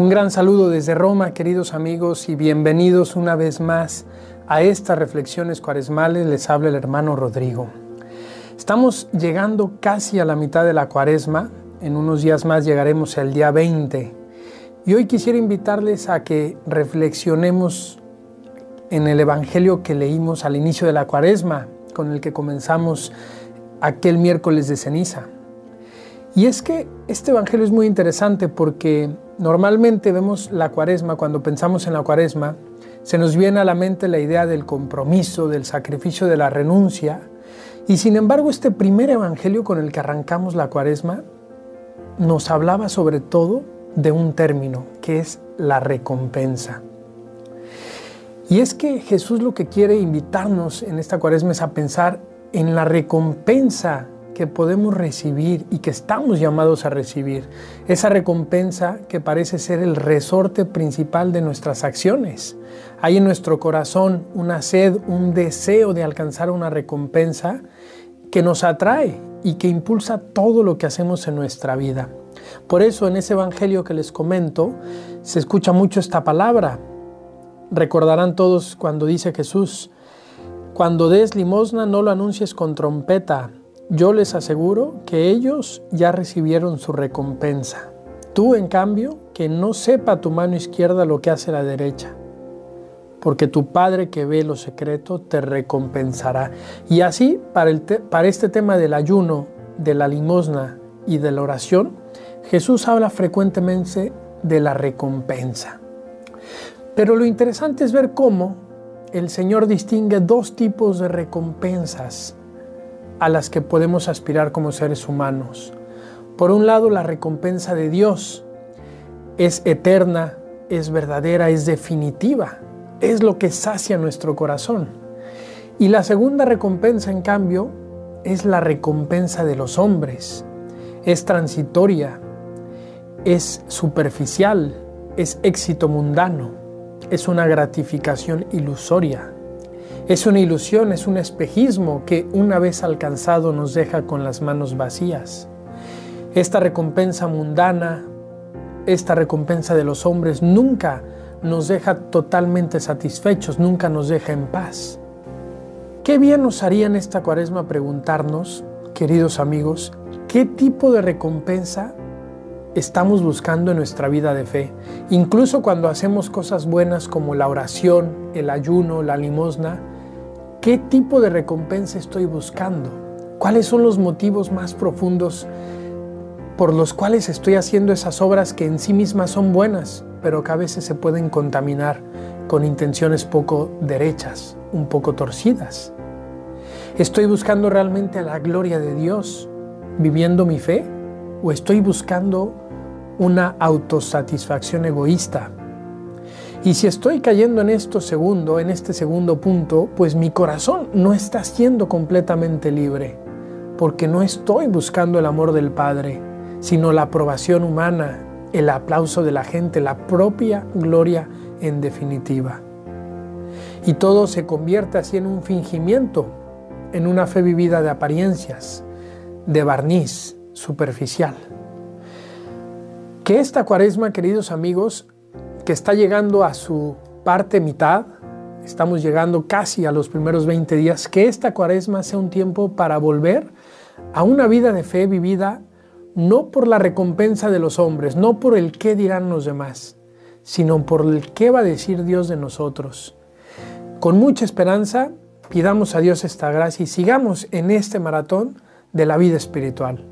Un gran saludo desde Roma, queridos amigos, y bienvenidos una vez más a estas reflexiones cuaresmales. Les habla el hermano Rodrigo. Estamos llegando casi a la mitad de la cuaresma. En unos días más llegaremos al día 20. Y hoy quisiera invitarles a que reflexionemos en el Evangelio que leímos al inicio de la cuaresma, con el que comenzamos aquel miércoles de ceniza. Y es que este Evangelio es muy interesante porque normalmente vemos la cuaresma, cuando pensamos en la cuaresma, se nos viene a la mente la idea del compromiso, del sacrificio, de la renuncia. Y sin embargo, este primer Evangelio con el que arrancamos la cuaresma nos hablaba sobre todo de un término, que es la recompensa. Y es que Jesús lo que quiere invitarnos en esta cuaresma es a pensar en la recompensa que podemos recibir y que estamos llamados a recibir. Esa recompensa que parece ser el resorte principal de nuestras acciones. Hay en nuestro corazón una sed, un deseo de alcanzar una recompensa que nos atrae y que impulsa todo lo que hacemos en nuestra vida. Por eso en ese Evangelio que les comento se escucha mucho esta palabra. Recordarán todos cuando dice Jesús, cuando des limosna no lo anuncies con trompeta, yo les aseguro que ellos ya recibieron su recompensa. Tú, en cambio, que no sepa tu mano izquierda lo que hace la derecha, porque tu Padre que ve lo secreto te recompensará. Y así, para, el para este tema del ayuno, de la limosna y de la oración, Jesús habla frecuentemente de la recompensa. Pero lo interesante es ver cómo el Señor distingue dos tipos de recompensas a las que podemos aspirar como seres humanos. Por un lado, la recompensa de Dios es eterna, es verdadera, es definitiva, es lo que sacia nuestro corazón. Y la segunda recompensa, en cambio, es la recompensa de los hombres. Es transitoria, es superficial, es éxito mundano, es una gratificación ilusoria. Es una ilusión, es un espejismo que una vez alcanzado nos deja con las manos vacías. Esta recompensa mundana, esta recompensa de los hombres nunca nos deja totalmente satisfechos, nunca nos deja en paz. Qué bien nos haría en esta cuaresma preguntarnos, queridos amigos, qué tipo de recompensa estamos buscando en nuestra vida de fe. Incluso cuando hacemos cosas buenas como la oración, el ayuno, la limosna, ¿Qué tipo de recompensa estoy buscando? ¿Cuáles son los motivos más profundos por los cuales estoy haciendo esas obras que en sí mismas son buenas, pero que a veces se pueden contaminar con intenciones poco derechas, un poco torcidas? ¿Estoy buscando realmente la gloria de Dios viviendo mi fe? ¿O estoy buscando una autosatisfacción egoísta y si estoy cayendo en esto segundo, en este segundo punto, pues mi corazón no está siendo completamente libre, porque no estoy buscando el amor del Padre, sino la aprobación humana, el aplauso de la gente, la propia gloria en definitiva. Y todo se convierte así en un fingimiento, en una fe vivida de apariencias, de barniz superficial. Que esta cuaresma, queridos amigos, que está llegando a su parte mitad, estamos llegando casi a los primeros 20 días, que esta cuaresma sea un tiempo para volver a una vida de fe vivida no por la recompensa de los hombres, no por el qué dirán los demás, sino por el qué va a decir Dios de nosotros. Con mucha esperanza, pidamos a Dios esta gracia y sigamos en este maratón de la vida espiritual.